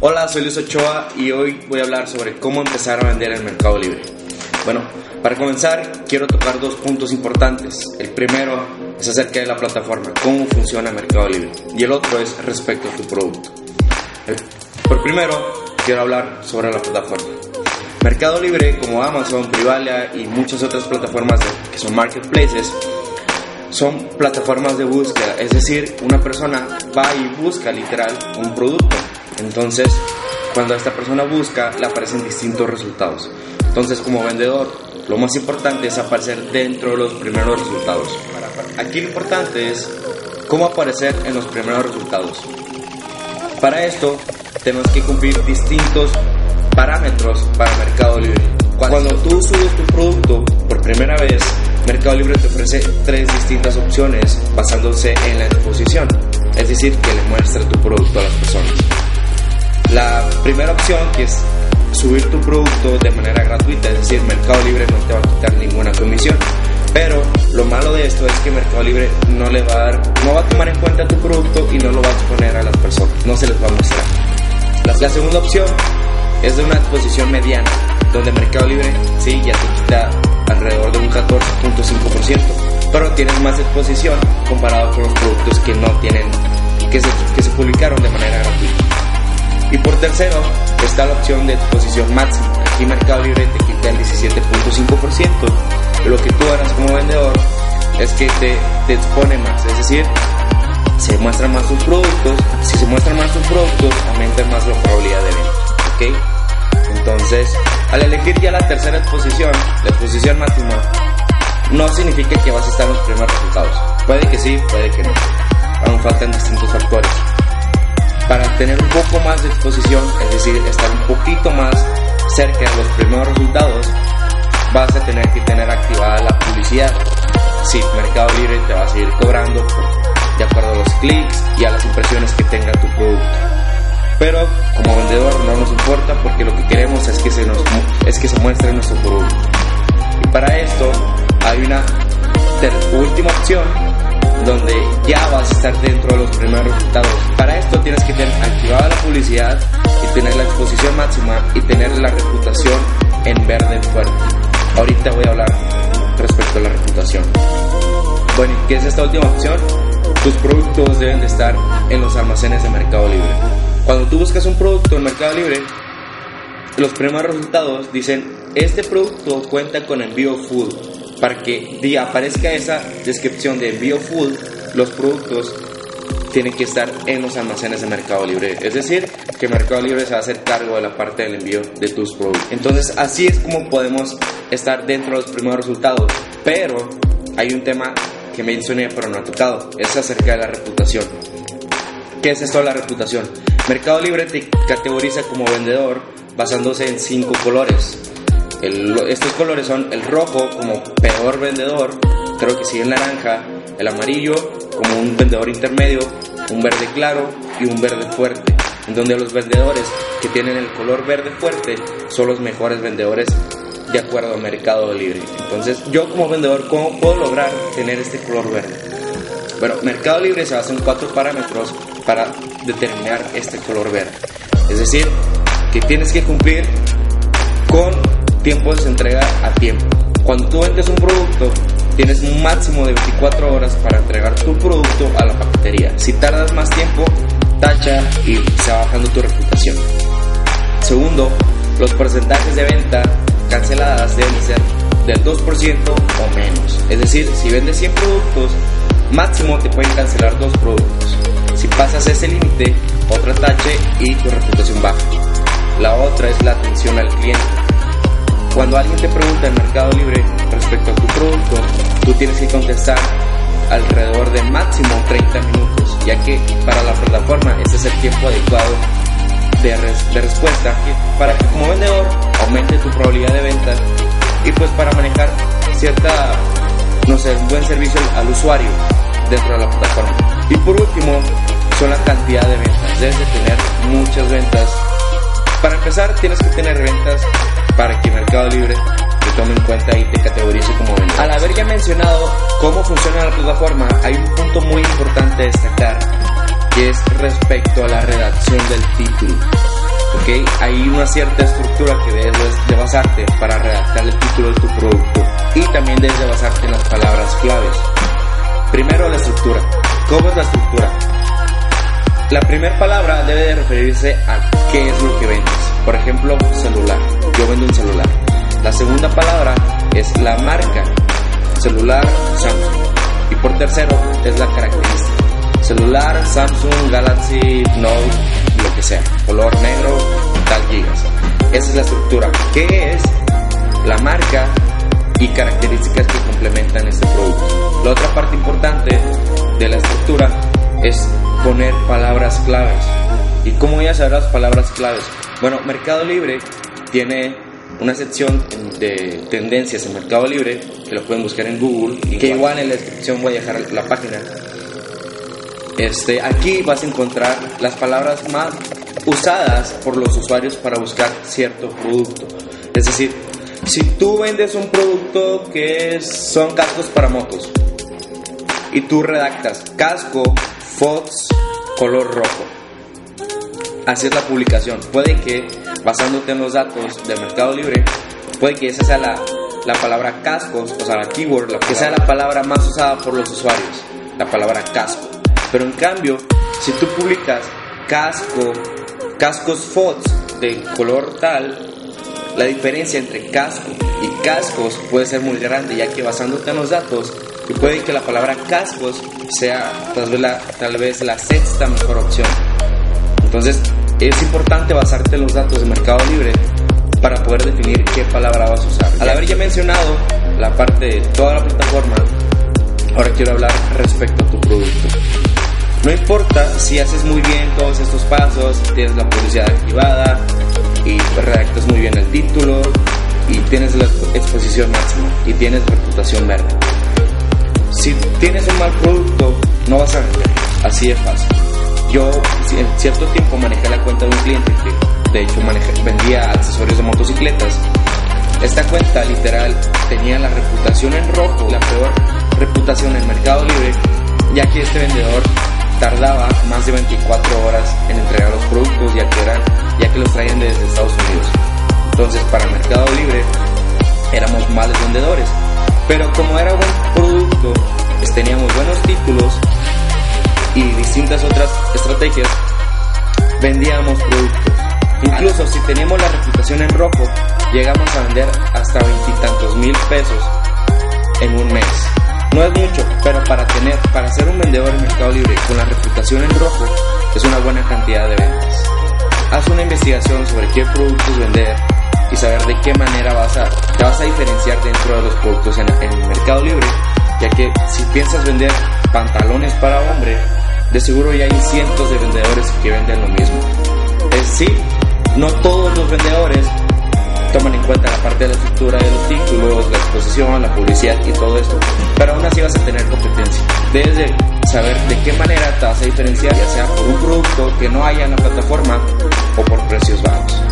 Hola, soy Luis Ochoa y hoy voy a hablar sobre cómo empezar a vender en Mercado Libre. Bueno, para comenzar quiero tocar dos puntos importantes. El primero es acerca de la plataforma, cómo funciona Mercado Libre. Y el otro es respecto a tu producto. Por primero, quiero hablar sobre la plataforma. Mercado Libre, como Amazon, Privalia y muchas otras plataformas que son marketplaces, son plataformas de búsqueda, es decir, una persona va y busca literal un producto. Entonces, cuando esta persona busca, le aparecen distintos resultados. Entonces, como vendedor, lo más importante es aparecer dentro de los primeros resultados. Aquí lo importante es cómo aparecer en los primeros resultados. Para esto, tenemos que cumplir distintos parámetros para Mercado Libre. Cuando tú subes tu producto por primera vez, Mercado Libre te ofrece tres distintas opciones basándose en la exposición, es decir, que le muestre tu producto a las personas. La primera opción que es subir tu producto de manera gratuita, es decir, Mercado Libre no te va a quitar ninguna comisión. Pero lo malo de esto es que Mercado Libre no le va a dar, no va a tomar en cuenta tu producto y no lo va a exponer a las personas, no se les va a mostrar. La, segunda opción es de una exposición mediana, donde Mercado Libre sí ya te quita alrededor de un 14.5%, pero tienes más exposición comparado con los productos que no tienen, que se, que se publicaron de manera gratuita. Y por tercero está la opción de exposición máxima. Aquí Mercado Libre te quita el 17.5%, lo que tú harás como vendedor es que te, te expone más, es decir, se muestran más tus productos, si se muestran más tus productos, aumenta más la probabilidad de venta, ¿ok? Entonces, al elegir ya la tercera exposición, la exposición máxima, no significa que vas a estar en los primeros resultados. Puede que sí, puede que no. Aún faltan distintos factores. Para tener un poco más de exposición, es decir, estar un poquito más cerca de los primeros resultados, vas a tener que tener activada la publicidad. Sí, Mercado Libre te va a seguir cobrando de acuerdo a los clics y a las impresiones que tenga tu producto. Pero como vendedor no nos importa porque lo que queremos es que se, nos, es que se muestre nuestro producto. Y para esto hay una última opción donde ya vas a estar dentro de los primeros resultados. Para esto tienes que tener activada la publicidad y tener la exposición máxima y tener la reputación en verde fuerte. Ahorita voy a hablar respecto a la reputación. Bueno, ¿qué es esta última opción? Tus productos deben de estar en los almacenes de Mercado Libre. Cuando tú buscas un producto en Mercado Libre, los primeros resultados dicen, este producto cuenta con envío full. Para que aparezca esa descripción de full, los productos tienen que estar en los almacenes de Mercado Libre. Es decir, que Mercado Libre se va a hacer cargo de la parte del envío de tus productos. Entonces, así es como podemos estar dentro de los primeros resultados. Pero hay un tema que mencioné pero no he tocado, es acerca de la reputación. ¿Qué es esto de la reputación? Mercado Libre te categoriza como vendedor basándose en cinco colores. Estos colores son el rojo como peor vendedor, creo que sigue el naranja, el amarillo como un vendedor intermedio, un verde claro y un verde fuerte, en donde los vendedores que tienen el color verde fuerte son los mejores vendedores de acuerdo a Mercado Libre. Entonces, yo como vendedor, ¿cómo puedo lograr tener este color verde? Bueno, Mercado Libre se basa en cuatro parámetros para determinar este color verde. Es decir, que tienes que cumplir con tiempos de entrega a tiempo. Cuando tú vendes un producto, tienes un máximo de 24 horas para entregar tu producto a la paquetería. Si tardas más tiempo, tacha y se va bajando tu reputación. Segundo, los porcentajes de venta canceladas deben ser del 2% o menos. Es decir, si vendes 100 productos, máximo te pueden cancelar dos productos. Si pasas ese límite, otra tache y tu reputación baja. La otra es la atención al cliente. Cuando alguien te pregunta en Mercado Libre respecto a tu producto, tú tienes que contestar alrededor de máximo 30 minutos, ya que para la plataforma ese es el tiempo adecuado de, de respuesta para que como vendedor aumente tu probabilidad de venta y pues para manejar cierta, no sé, un buen servicio al usuario dentro de la plataforma. Y por último, son la cantidad de ventas. Debes de tener muchas ventas. Para empezar, tienes que tener ventas para que Mercado Libre te tome en cuenta y te categorice como vendedor. Al haber ya mencionado cómo funciona la plataforma, hay un punto muy importante destacar, que es respecto a la redacción del título. ¿ok? Hay una cierta estructura que debes de basarte para redactar el título de tu producto y también debes de basarte en las palabras claves. Primero la estructura. ¿Cómo es la estructura? La primera palabra debe de referirse a qué es lo que vendes. Por ejemplo, celular. Yo vendo un celular. La segunda palabra es la marca. Celular Samsung. Y por tercero es la característica. Celular Samsung Galaxy Note, lo que sea. Color negro, tal gigas. Esa es la estructura. ¿Qué es la marca y características que complementan este producto? La otra parte importante de la estructura es poner palabras claves. ¿Y cómo voy a saber las palabras claves? Bueno, Mercado Libre tiene una sección de tendencias en Mercado Libre que lo pueden buscar en Google y que igual en la descripción voy a dejar la página. Este, aquí vas a encontrar las palabras más usadas por los usuarios para buscar cierto producto. Es decir, si tú vendes un producto que son cascos para motos y tú redactas casco Fox color rojo. Es la publicación. Puede que, basándote en los datos del Mercado Libre, puede que esa sea la, la palabra cascos, o sea, la keyword, la que sea la palabra más usada por los usuarios, la palabra casco. Pero en cambio, si tú publicas casco, cascos Fox de color tal, la diferencia entre casco y cascos puede ser muy grande, ya que basándote en los datos, puede que la palabra cascos sea tal vez la, tal vez la sexta mejor opción. Entonces, es importante basarte en los datos de Mercado Libre para poder definir qué palabra vas a usar. Al haber ya mencionado la parte de toda la plataforma, ahora quiero hablar respecto a tu producto. No importa si haces muy bien todos estos pasos, tienes la publicidad activada y redactas muy bien el título y tienes la exposición máxima y tienes reputación verde si tienes un mal producto, no vas a vender. Así de fácil. Yo en cierto tiempo manejé la cuenta de un cliente de hecho vendía accesorios de motocicletas. Esta cuenta literal tenía la reputación en rojo, la peor reputación en Mercado Libre, ya que este vendedor tardaba más de 24 horas en entregar los productos ya que, eran, ya que los traían desde Estados Unidos. Entonces para Mercado Libre éramos malos vendedores pero como era buen producto, pues teníamos buenos títulos y distintas otras estrategias, vendíamos productos. Incluso si teníamos la reputación en rojo, llegamos a vender hasta veintitantos mil pesos en un mes. No es mucho, pero para tener, para ser un vendedor en Mercado Libre con la reputación en rojo, es una buena cantidad de ventas. Haz una investigación sobre qué productos vender y saber de qué manera vas a, te vas a diferenciar dentro de los productos en, el Mercado Libre, ya que si piensas vender pantalones para hombre, de seguro ya hay cientos de vendedores que venden lo mismo. Es decir, no todos los vendedores toman en cuenta la parte de la estructura de los títulos, la exposición, la publicidad y todo esto, pero aún así vas a tener competencia. Debes de saber de qué manera te vas a diferenciar, ya sea por un producto que no haya en la plataforma o por precios bajos.